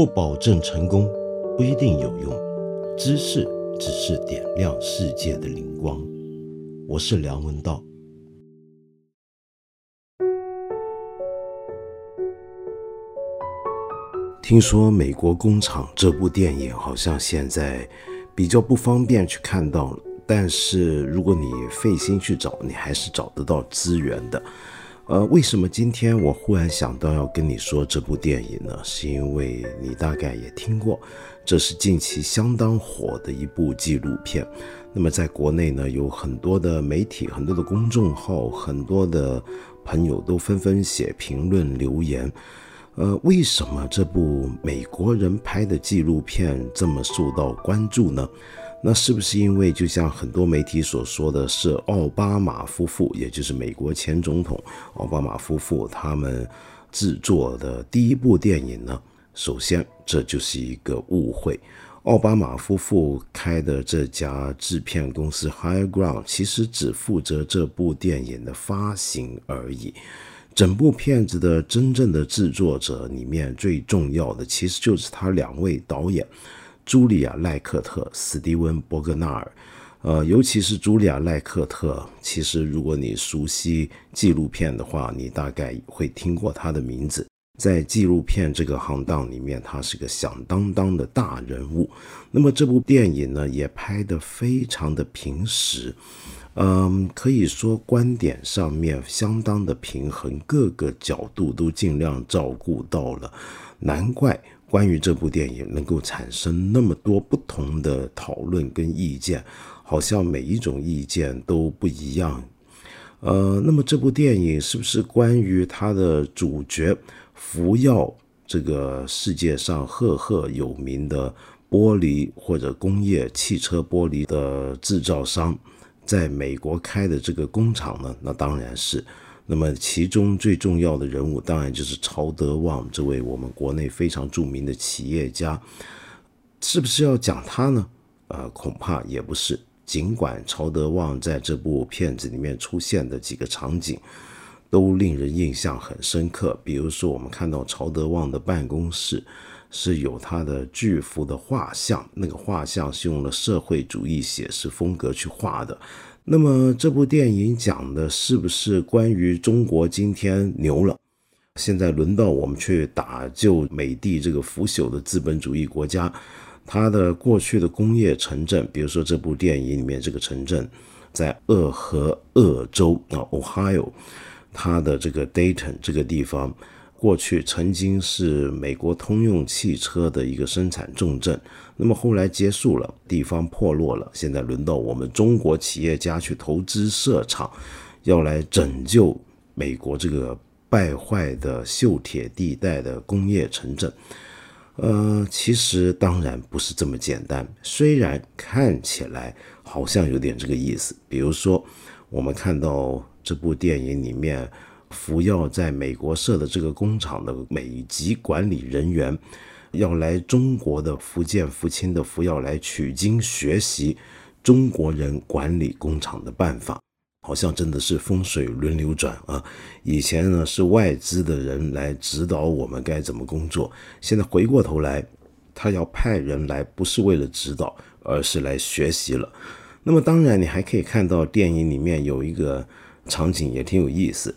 不保证成功，不一定有用。知识只是点亮世界的灵光。我是梁文道。听说《美国工厂》这部电影好像现在比较不方便去看到了，但是如果你费心去找，你还是找得到资源的。呃，为什么今天我忽然想到要跟你说这部电影呢？是因为你大概也听过，这是近期相当火的一部纪录片。那么在国内呢，有很多的媒体、很多的公众号、很多的朋友都纷纷写评论留言。呃，为什么这部美国人拍的纪录片这么受到关注呢？那是不是因为就像很多媒体所说的是奥巴马夫妇，也就是美国前总统奥巴马夫妇他们制作的第一部电影呢？首先，这就是一个误会。奥巴马夫妇开的这家制片公司 Higher Ground 其实只负责这部电影的发行而已。整部片子的真正的制作者里面最重要的，其实就是他两位导演。茱莉亚·赖克特、斯蒂文·伯格纳尔，呃，尤其是茱莉亚·赖克特，其实如果你熟悉纪录片的话，你大概会听过她的名字。在纪录片这个行当里面，她是个响当当的大人物。那么这部电影呢，也拍得非常的平实，嗯，可以说观点上面相当的平衡，各个角度都尽量照顾到了，难怪。关于这部电影能够产生那么多不同的讨论跟意见，好像每一种意见都不一样。呃，那么这部电影是不是关于它的主角福耀这个世界上赫赫有名的玻璃或者工业汽车玻璃的制造商，在美国开的这个工厂呢？那当然是。那么其中最重要的人物，当然就是曹德旺这位我们国内非常著名的企业家，是不是要讲他呢？呃，恐怕也不是。尽管曹德旺在这部片子里面出现的几个场景，都令人印象很深刻。比如说，我们看到曹德旺的办公室是有他的巨幅的画像，那个画像是用了社会主义写实风格去画的。那么这部电影讲的是不是关于中国今天牛了？现在轮到我们去打救美帝这个腐朽的资本主义国家，它的过去的工业城镇，比如说这部电影里面这个城镇，在俄亥俄州啊，Ohio，它的这个 Dayton 这个地方。过去曾经是美国通用汽车的一个生产重镇，那么后来结束了，地方破落了，现在轮到我们中国企业家去投资设厂，要来拯救美国这个败坏的锈铁地带的工业城镇。呃，其实当然不是这么简单，虽然看起来好像有点这个意思。比如说，我们看到这部电影里面。福耀在美国设的这个工厂的美籍管理人员，要来中国的福建福清的福耀来取经学习中国人管理工厂的办法，好像真的是风水轮流转啊！以前呢是外资的人来指导我们该怎么工作，现在回过头来，他要派人来，不是为了指导，而是来学习了。那么当然，你还可以看到电影里面有一个场景也挺有意思。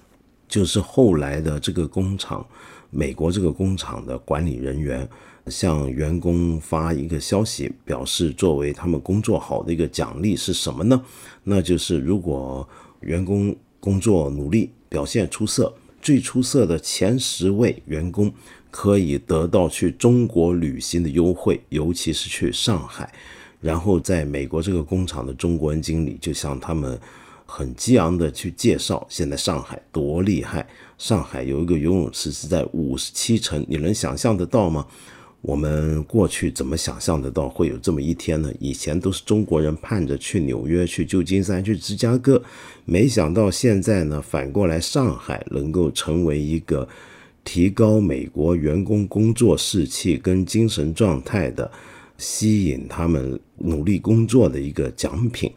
就是后来的这个工厂，美国这个工厂的管理人员向员工发一个消息，表示作为他们工作好的一个奖励是什么呢？那就是如果员工工作努力、表现出色，最出色的前十位员工可以得到去中国旅行的优惠，尤其是去上海。然后在美国这个工厂的中国人经理就向他们。很激昂的去介绍，现在上海多厉害！上海有一个游泳池是在五十七层，你能想象得到吗？我们过去怎么想象得到会有这么一天呢？以前都是中国人盼着去纽约、去旧金山、去芝加哥，没想到现在呢，反过来上海能够成为一个提高美国员工工作士气跟精神状态的，吸引他们努力工作的一个奖品。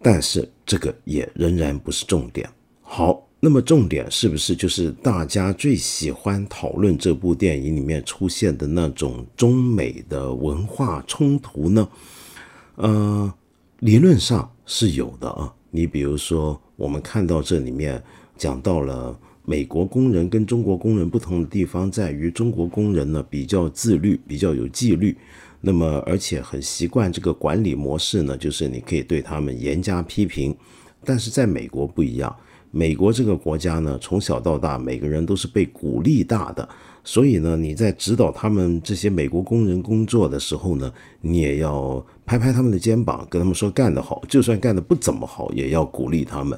但是这个也仍然不是重点。好，那么重点是不是就是大家最喜欢讨论这部电影里面出现的那种中美的文化冲突呢？呃，理论上是有的啊。你比如说，我们看到这里面讲到了美国工人跟中国工人不同的地方，在于中国工人呢比较自律，比较有纪律，那么而且很习惯这个管理模式呢，就是你可以对他们严加批评。但是在美国不一样。美国这个国家呢，从小到大，每个人都是被鼓励大的，所以呢，你在指导他们这些美国工人工作的时候呢，你也要拍拍他们的肩膀，跟他们说干得好，就算干得不怎么好，也要鼓励他们。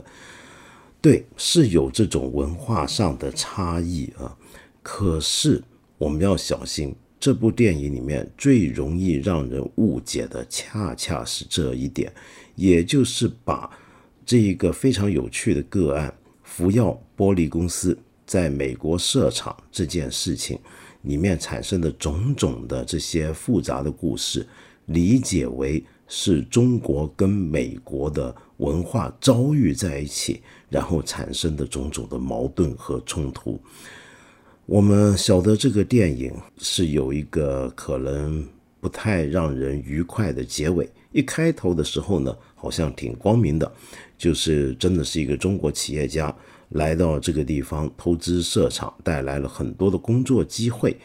对，是有这种文化上的差异啊。可是我们要小心，这部电影里面最容易让人误解的，恰恰是这一点，也就是把。这一个非常有趣的个案，福耀玻璃公司在美国设厂这件事情里面产生的种种的这些复杂的故事，理解为是中国跟美国的文化遭遇在一起，然后产生的种种的矛盾和冲突。我们晓得这个电影是有一个可能不太让人愉快的结尾，一开头的时候呢，好像挺光明的。就是真的是一个中国企业家来到这个地方投资设厂，带来了很多的工作机会，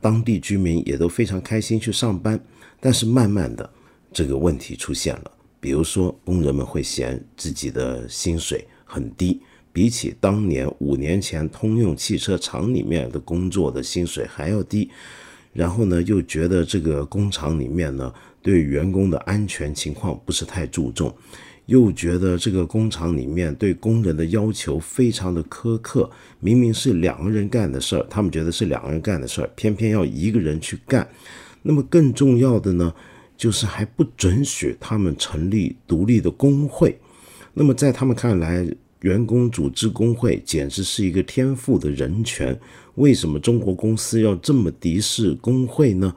当地居民也都非常开心去上班。但是慢慢的，这个问题出现了，比如说工人们会嫌自己的薪水很低，比起当年五年前通用汽车厂里面的工作的薪水还要低，然后呢又觉得这个工厂里面呢对员工的安全情况不是太注重。又觉得这个工厂里面对工人的要求非常的苛刻，明明是两个人干的事儿，他们觉得是两个人干的事儿，偏偏要一个人去干。那么更重要的呢，就是还不准许他们成立独立的工会。那么在他们看来，员工组织工会简直是一个天赋的人权。为什么中国公司要这么敌视工会呢？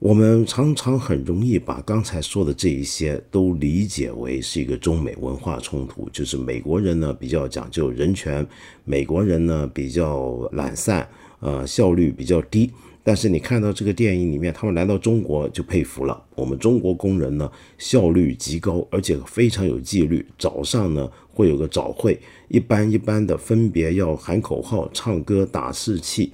我们常常很容易把刚才说的这一些都理解为是一个中美文化冲突，就是美国人呢比较讲究人权，美国人呢比较懒散，呃，效率比较低。但是你看到这个电影里面，他们来到中国就佩服了，我们中国工人呢效率极高，而且非常有纪律。早上呢会有个早会，一般一般的分别要喊口号、唱歌、打士气。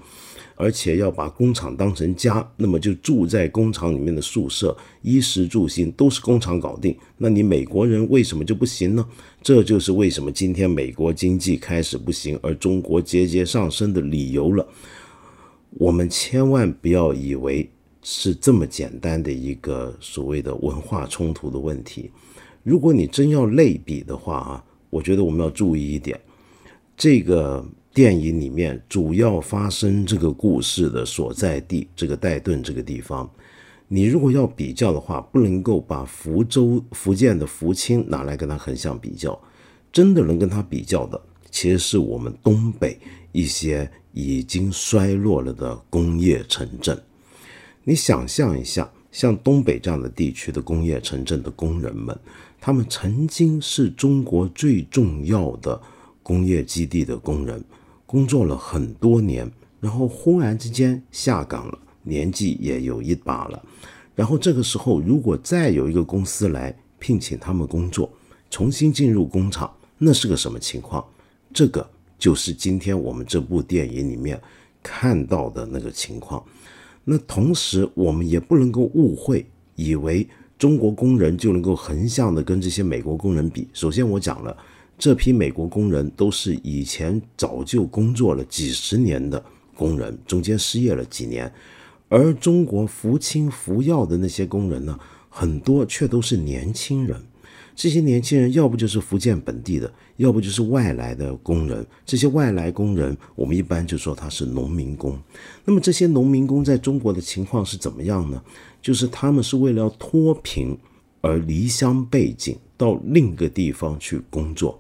而且要把工厂当成家，那么就住在工厂里面的宿舍，衣食住行都是工厂搞定。那你美国人为什么就不行呢？这就是为什么今天美国经济开始不行，而中国节节上升的理由了。我们千万不要以为是这么简单的一个所谓的文化冲突的问题。如果你真要类比的话啊，我觉得我们要注意一点，这个。电影里面主要发生这个故事的所在地，这个戴顿这个地方，你如果要比较的话，不能够把福州、福建的福清拿来跟它横向比较，真的能跟它比较的，其实是我们东北一些已经衰落了的工业城镇。你想象一下，像东北这样的地区的工业城镇的工人们，他们曾经是中国最重要的工业基地的工人。工作了很多年，然后忽然之间下岗了，年纪也有一把了。然后这个时候，如果再有一个公司来聘请他们工作，重新进入工厂，那是个什么情况？这个就是今天我们这部电影里面看到的那个情况。那同时，我们也不能够误会，以为中国工人就能够横向的跟这些美国工人比。首先，我讲了。这批美国工人都是以前早就工作了几十年的工人，中间失业了几年，而中国福清福耀的那些工人呢，很多却都是年轻人。这些年轻人要不就是福建本地的，要不就是外来的工人。这些外来工人，我们一般就说他是农民工。那么这些农民工在中国的情况是怎么样呢？就是他们是为了要脱贫而离乡背井到另一个地方去工作。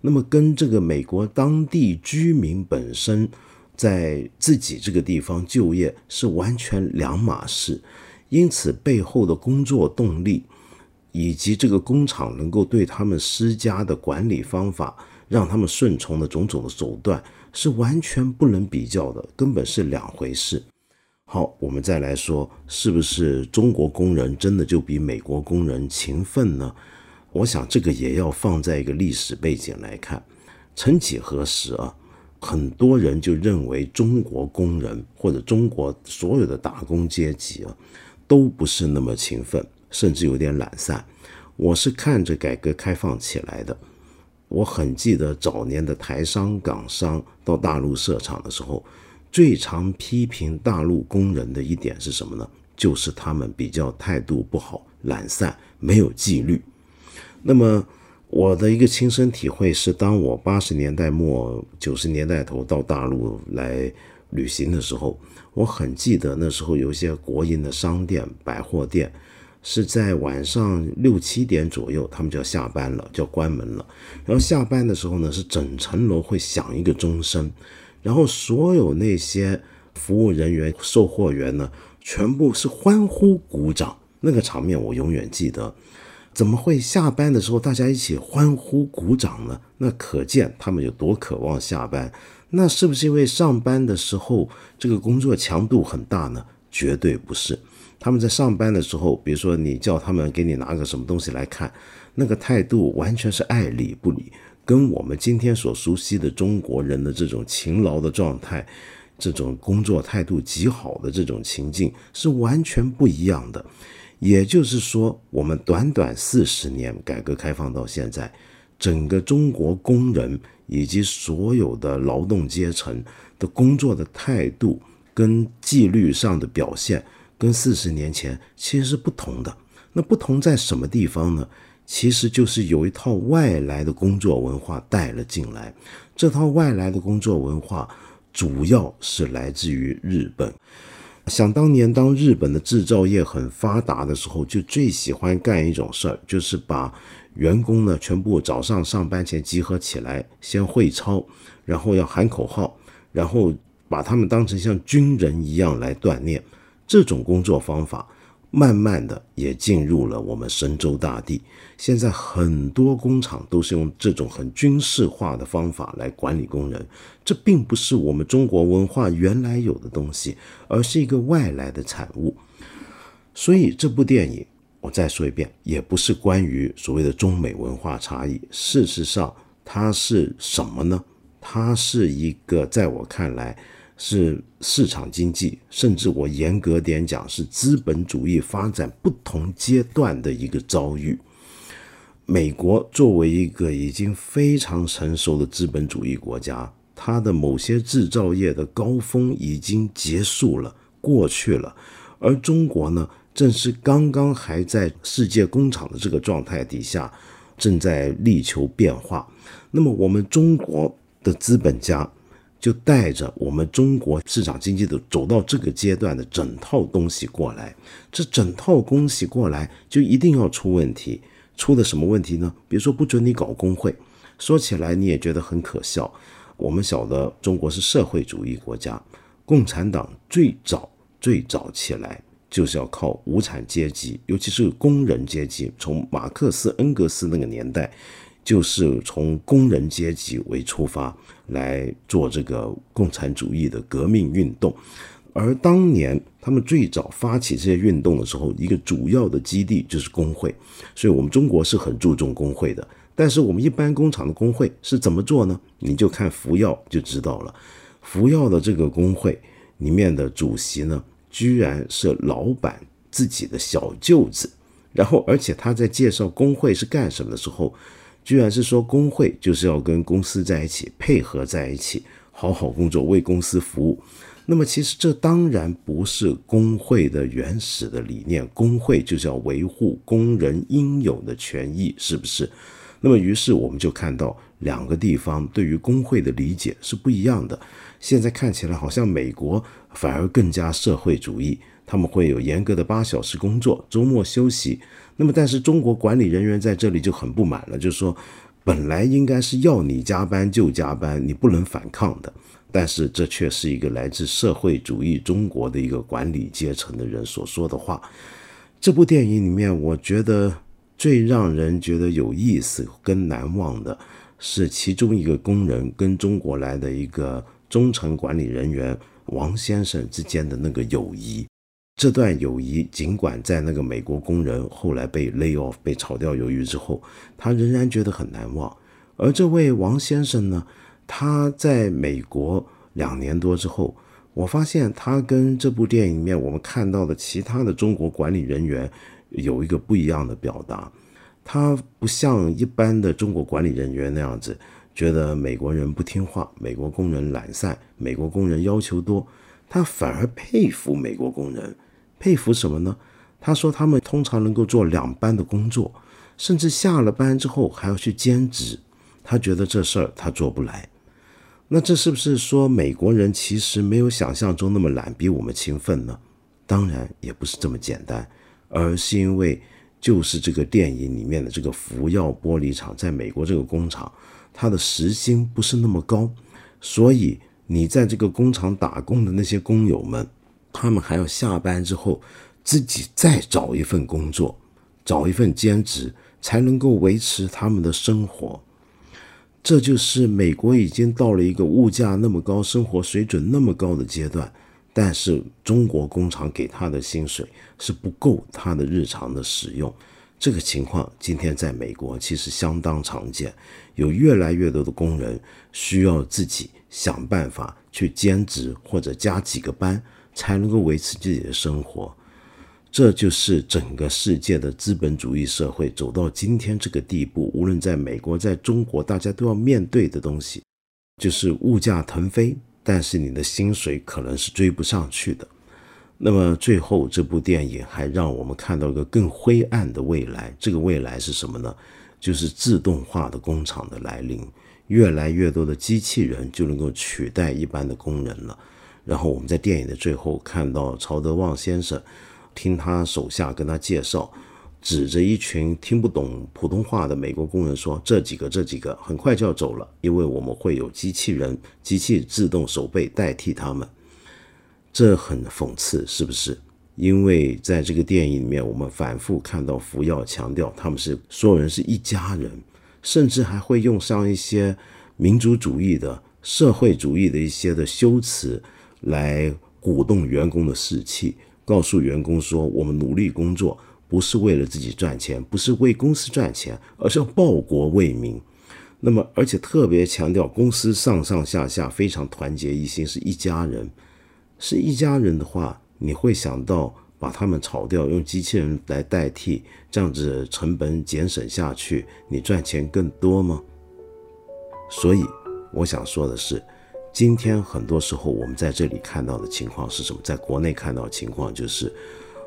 那么跟这个美国当地居民本身在自己这个地方就业是完全两码事，因此背后的工作动力以及这个工厂能够对他们施加的管理方法，让他们顺从的种种的手段，是完全不能比较的，根本是两回事。好，我们再来说，是不是中国工人真的就比美国工人勤奋呢？我想这个也要放在一个历史背景来看。曾几何时啊，很多人就认为中国工人或者中国所有的打工阶级啊，都不是那么勤奋，甚至有点懒散。我是看着改革开放起来的，我很记得早年的台商、港商到大陆设厂的时候，最常批评大陆工人的一点是什么呢？就是他们比较态度不好、懒散、没有纪律。那么。我的一个亲身体会是，当我八十年代末九十年代头到大陆来旅行的时候，我很记得那时候有一些国营的商店、百货店是在晚上六七点左右，他们就要下班了，就要关门了。然后下班的时候呢，是整层楼会响一个钟声，然后所有那些服务人员、售货员呢，全部是欢呼鼓掌，那个场面我永远记得。怎么会下班的时候大家一起欢呼鼓掌呢？那可见他们有多渴望下班。那是不是因为上班的时候这个工作强度很大呢？绝对不是。他们在上班的时候，比如说你叫他们给你拿个什么东西来看，那个态度完全是爱理不理，跟我们今天所熟悉的中国人的这种勤劳的状态、这种工作态度极好的这种情境是完全不一样的。也就是说，我们短短四十年改革开放到现在，整个中国工人以及所有的劳动阶层的工作的态度跟纪律上的表现，跟四十年前其实是不同的。那不同在什么地方呢？其实就是有一套外来的工作文化带了进来。这套外来的工作文化主要是来自于日本。想当年，当日本的制造业很发达的时候，就最喜欢干一种事儿，就是把员工呢全部早上上班前集合起来，先会操，然后要喊口号，然后把他们当成像军人一样来锻炼。这种工作方法。慢慢的也进入了我们神州大地。现在很多工厂都是用这种很军事化的方法来管理工人，这并不是我们中国文化原来有的东西，而是一个外来的产物。所以这部电影，我再说一遍，也不是关于所谓的中美文化差异。事实上，它是什么呢？它是一个在我看来。是市场经济，甚至我严格点讲，是资本主义发展不同阶段的一个遭遇。美国作为一个已经非常成熟的资本主义国家，它的某些制造业的高峰已经结束了，过去了。而中国呢，正是刚刚还在世界工厂的这个状态底下，正在力求变化。那么，我们中国的资本家。就带着我们中国市场经济的走到这个阶段的整套东西过来，这整套东西过来就一定要出问题，出的什么问题呢？比如说不准你搞工会，说起来你也觉得很可笑。我们晓得中国是社会主义国家，共产党最早最早起来就是要靠无产阶级，尤其是工人阶级，从马克思恩格斯那个年代。就是从工人阶级为出发来做这个共产主义的革命运动，而当年他们最早发起这些运动的时候，一个主要的基地就是工会，所以我们中国是很注重工会的。但是我们一般工厂的工会是怎么做呢？你就看福耀就知道了。福耀的这个工会里面的主席呢，居然是老板自己的小舅子，然后而且他在介绍工会是干什么的时候。居然是说工会就是要跟公司在一起配合在一起，好好工作，为公司服务。那么其实这当然不是工会的原始的理念，工会就是要维护工人应有的权益，是不是？那么于是我们就看到两个地方对于工会的理解是不一样的。现在看起来好像美国反而更加社会主义。他们会有严格的八小时工作，周末休息。那么，但是中国管理人员在这里就很不满了，就是说，本来应该是要你加班就加班，你不能反抗的。但是这却是一个来自社会主义中国的一个管理阶层的人所说的话。这部电影里面，我觉得最让人觉得有意思跟难忘的是其中一个工人跟中国来的一个中层管理人员王先生之间的那个友谊。这段友谊，尽管在那个美国工人后来被 lay off 被炒掉鱿鱼之后，他仍然觉得很难忘。而这位王先生呢，他在美国两年多之后，我发现他跟这部电影里面我们看到的其他的中国管理人员有一个不一样的表达。他不像一般的中国管理人员那样子，觉得美国人不听话，美国工人懒散，美国工人要求多，他反而佩服美国工人。佩服什么呢？他说他们通常能够做两班的工作，甚至下了班之后还要去兼职。他觉得这事儿他做不来。那这是不是说美国人其实没有想象中那么懒，比我们勤奋呢？当然也不是这么简单，而是因为。就是这个电影里面的这个福耀玻璃厂，在美国这个工厂，它的时薪不是那么高，所以你在这个工厂打工的那些工友们，他们还要下班之后自己再找一份工作，找一份兼职，才能够维持他们的生活。这就是美国已经到了一个物价那么高、生活水准那么高的阶段。但是中国工厂给他的薪水是不够他的日常的使用，这个情况今天在美国其实相当常见，有越来越多的工人需要自己想办法去兼职或者加几个班，才能够维持自己的生活。这就是整个世界的资本主义社会走到今天这个地步，无论在美国，在中国，大家都要面对的东西，就是物价腾飞。但是你的薪水可能是追不上去的。那么最后这部电影还让我们看到一个更灰暗的未来。这个未来是什么呢？就是自动化的工厂的来临，越来越多的机器人就能够取代一般的工人了。然后我们在电影的最后看到曹德旺先生，听他手下跟他介绍。指着一群听不懂普通话的美国工人说：“这几个，这几个很快就要走了，因为我们会有机器人、机器自动守备代替他们。”这很讽刺，是不是？因为在这个电影里面，我们反复看到福耀强调他们是所有人是一家人，甚至还会用上一些民族主义的、社会主义的一些的修辞来鼓动员工的士气，告诉员工说：“我们努力工作。”不是为了自己赚钱，不是为公司赚钱，而是要报国为民。那么，而且特别强调公司上上下下非常团结一心，是一家人。是一家人的话，你会想到把他们炒掉，用机器人来代替，这样子成本减省下去，你赚钱更多吗？所以，我想说的是，今天很多时候我们在这里看到的情况是什么？在国内看到的情况就是。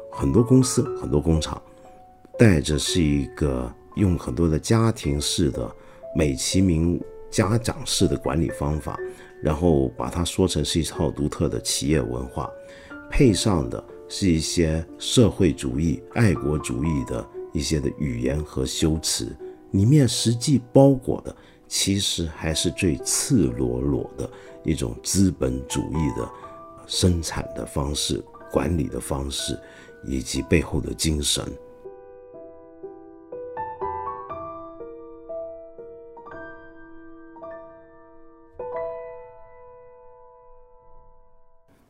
很多公司、很多工厂，带着是一个用很多的家庭式的、美其名家长式的管理方法，然后把它说成是一套独特的企业文化，配上的是一些社会主义、爱国主义的一些的语言和修辞，里面实际包裹的其实还是最赤裸裸的一种资本主义的生产的方式、管理的方式。以及背后的精神。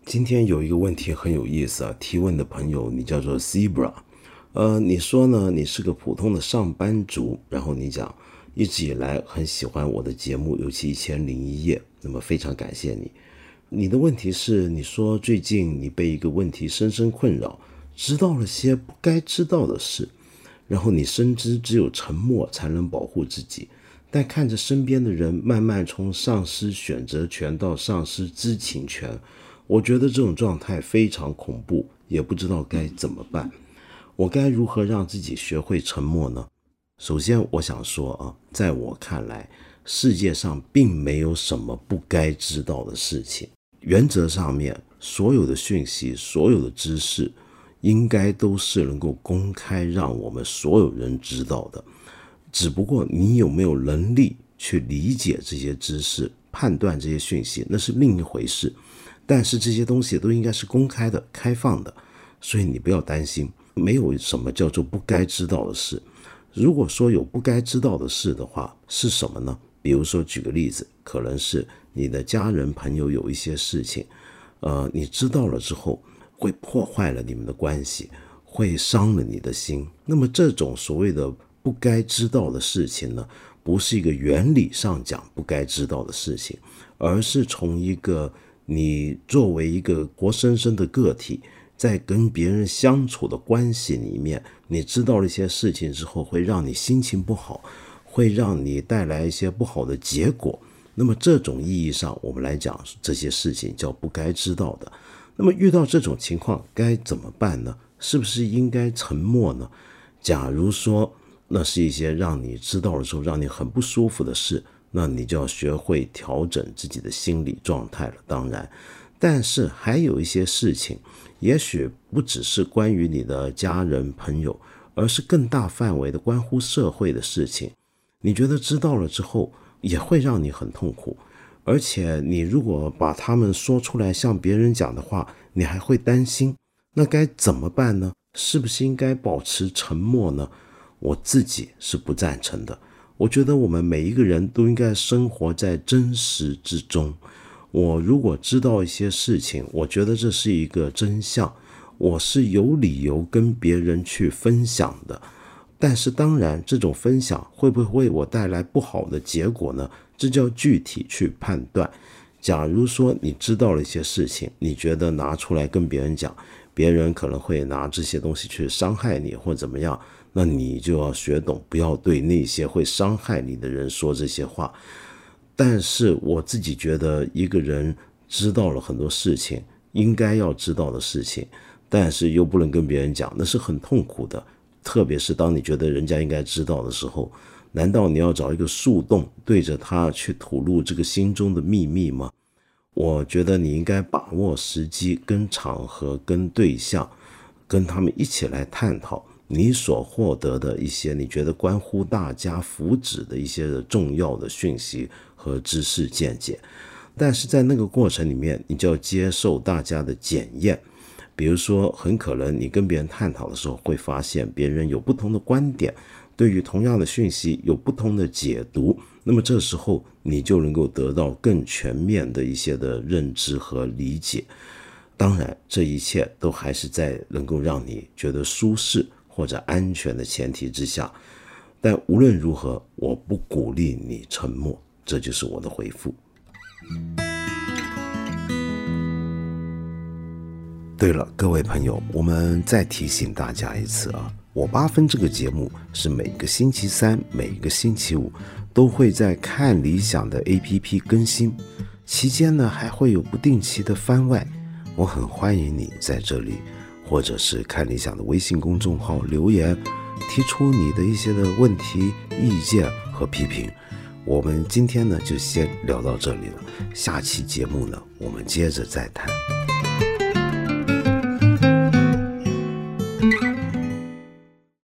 今天有一个问题很有意思啊，提问的朋友你叫做 Zebra，呃，你说呢？你是个普通的上班族，然后你讲一直以来很喜欢我的节目，尤其一千零一夜，那么非常感谢你。你的问题是，你说最近你被一个问题深深困扰。知道了些不该知道的事，然后你深知只有沉默才能保护自己，但看着身边的人慢慢从丧失选择权到丧失知情权，我觉得这种状态非常恐怖，也不知道该怎么办。我该如何让自己学会沉默呢？首先，我想说啊，在我看来，世界上并没有什么不该知道的事情。原则上面，所有的讯息，所有的知识。应该都是能够公开让我们所有人知道的，只不过你有没有能力去理解这些知识、判断这些讯息，那是另一回事。但是这些东西都应该是公开的、开放的，所以你不要担心，没有什么叫做不该知道的事。如果说有不该知道的事的话，是什么呢？比如说，举个例子，可能是你的家人朋友有一些事情，呃，你知道了之后会破坏了你们的关系，会伤了你的心。那么这种所谓的不该知道的事情呢，不是一个原理上讲不该知道的事情，而是从一个你作为一个活生生的个体，在跟别人相处的关系里面，你知道了一些事情之后，会让你心情不好。会让你带来一些不好的结果。那么这种意义上，我们来讲这些事情叫不该知道的。那么遇到这种情况该怎么办呢？是不是应该沉默呢？假如说那是一些让你知道了之后让你很不舒服的事，那你就要学会调整自己的心理状态了。当然，但是还有一些事情，也许不只是关于你的家人朋友，而是更大范围的关乎社会的事情。你觉得知道了之后也会让你很痛苦，而且你如果把他们说出来向别人讲的话，你还会担心，那该怎么办呢？是不是应该保持沉默呢？我自己是不赞成的。我觉得我们每一个人都应该生活在真实之中。我如果知道一些事情，我觉得这是一个真相，我是有理由跟别人去分享的。但是当然，这种分享会不会为我带来不好的结果呢？这叫具体去判断。假如说你知道了一些事情，你觉得拿出来跟别人讲，别人可能会拿这些东西去伤害你或怎么样，那你就要学懂，不要对那些会伤害你的人说这些话。但是我自己觉得，一个人知道了很多事情，应该要知道的事情，但是又不能跟别人讲，那是很痛苦的。特别是当你觉得人家应该知道的时候，难道你要找一个树洞对着他去吐露这个心中的秘密吗？我觉得你应该把握时机、跟场合、跟对象，跟他们一起来探讨你所获得的一些你觉得关乎大家福祉的一些重要的讯息和知识见解。但是在那个过程里面，你就要接受大家的检验。比如说，很可能你跟别人探讨的时候，会发现别人有不同的观点，对于同样的讯息有不同的解读。那么这时候，你就能够得到更全面的一些的认知和理解。当然，这一切都还是在能够让你觉得舒适或者安全的前提之下。但无论如何，我不鼓励你沉默。这就是我的回复。对了，各位朋友，我们再提醒大家一次啊，我八分这个节目是每个星期三、每个星期五都会在看理想的 APP 更新，期间呢还会有不定期的番外。我很欢迎你在这里，或者是看理想的微信公众号留言，提出你的一些的问题、意见和批评。我们今天呢就先聊到这里了。下期节目呢我们接着再谈。